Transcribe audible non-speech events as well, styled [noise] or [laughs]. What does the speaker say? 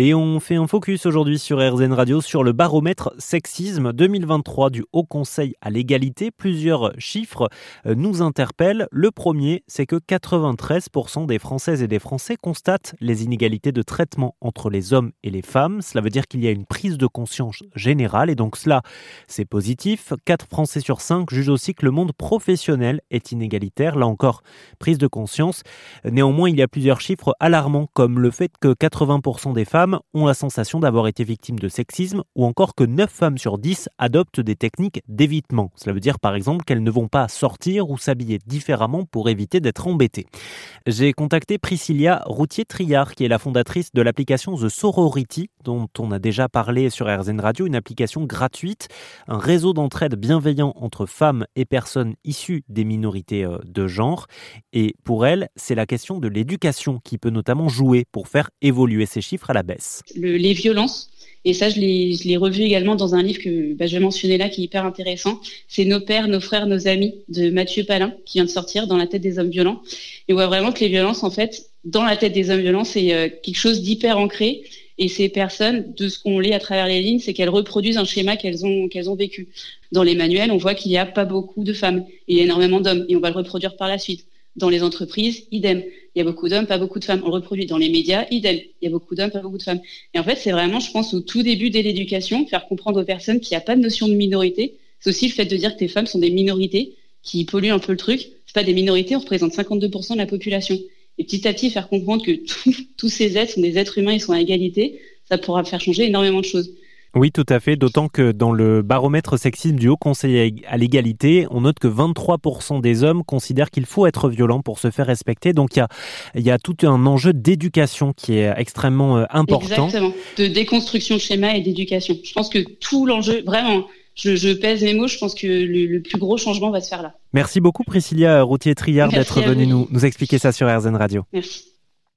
Et on fait un focus aujourd'hui sur RZN Radio sur le baromètre sexisme 2023 du Haut Conseil à l'égalité. Plusieurs chiffres euh, nous interpellent. Le premier, c'est que 93% des Françaises et des Français constatent les inégalités de traitement entre les hommes et les femmes. Cela veut dire qu'il y a une prise de conscience générale et donc cela, c'est positif. 4 Français sur 5 jugent aussi que le monde professionnel est inégalitaire. Là encore, prise de conscience. Néanmoins, il y a plusieurs chiffres alarmants comme le fait que 80% des femmes ont la sensation d'avoir été victimes de sexisme ou encore que 9 femmes sur 10 adoptent des techniques d'évitement. Cela veut dire par exemple qu'elles ne vont pas sortir ou s'habiller différemment pour éviter d'être embêtées. J'ai contacté Priscilla Routier-Triard qui est la fondatrice de l'application The Sorority dont on a déjà parlé sur RZN Radio, une application gratuite, un réseau d'entraide bienveillant entre femmes et personnes issues des minorités euh, de genre. Et pour elle, c'est la question de l'éducation qui peut notamment jouer pour faire évoluer ces chiffres à la baisse les violences, et ça, je l'ai revu également dans un livre que bah, je vais mentionner là, qui est hyper intéressant. C'est Nos pères, nos frères, nos amis de Mathieu Palin, qui vient de sortir dans la tête des hommes violents. Et on voit vraiment que les violences, en fait, dans la tête des hommes violents, c'est euh, quelque chose d'hyper ancré. Et ces personnes, de ce qu'on lit à travers les lignes, c'est qu'elles reproduisent un schéma qu'elles ont, qu'elles ont vécu. Dans les manuels, on voit qu'il n'y a pas beaucoup de femmes. Il y a énormément d'hommes. Et on va le reproduire par la suite. Dans les entreprises, idem. Il y a beaucoup d'hommes, pas beaucoup de femmes. On reproduit dans les médias, idem. Il y a beaucoup d'hommes, pas beaucoup de femmes. Et en fait, c'est vraiment, je pense, au tout début de l'éducation, faire comprendre aux personnes qu'il n'y a pas de notion de minorité. C'est aussi le fait de dire que les femmes sont des minorités qui polluent un peu le truc. C'est pas des minorités, on représente 52% de la population. Et petit à petit, faire comprendre que [laughs] tous ces êtres sont des êtres humains, ils sont à égalité, ça pourra faire changer énormément de choses. Oui, tout à fait. D'autant que dans le baromètre sexisme du Haut Conseil à l'égalité, on note que 23% des hommes considèrent qu'il faut être violent pour se faire respecter. Donc il y a, il y a tout un enjeu d'éducation qui est extrêmement euh, important. Exactement. De déconstruction de schéma et d'éducation. Je pense que tout l'enjeu, vraiment, je, pèse mes mots, je pense que le, plus gros changement va se faire là. Merci beaucoup Priscilla Routier-Triard d'être venue nous, nous expliquer ça sur RZN Radio. Merci.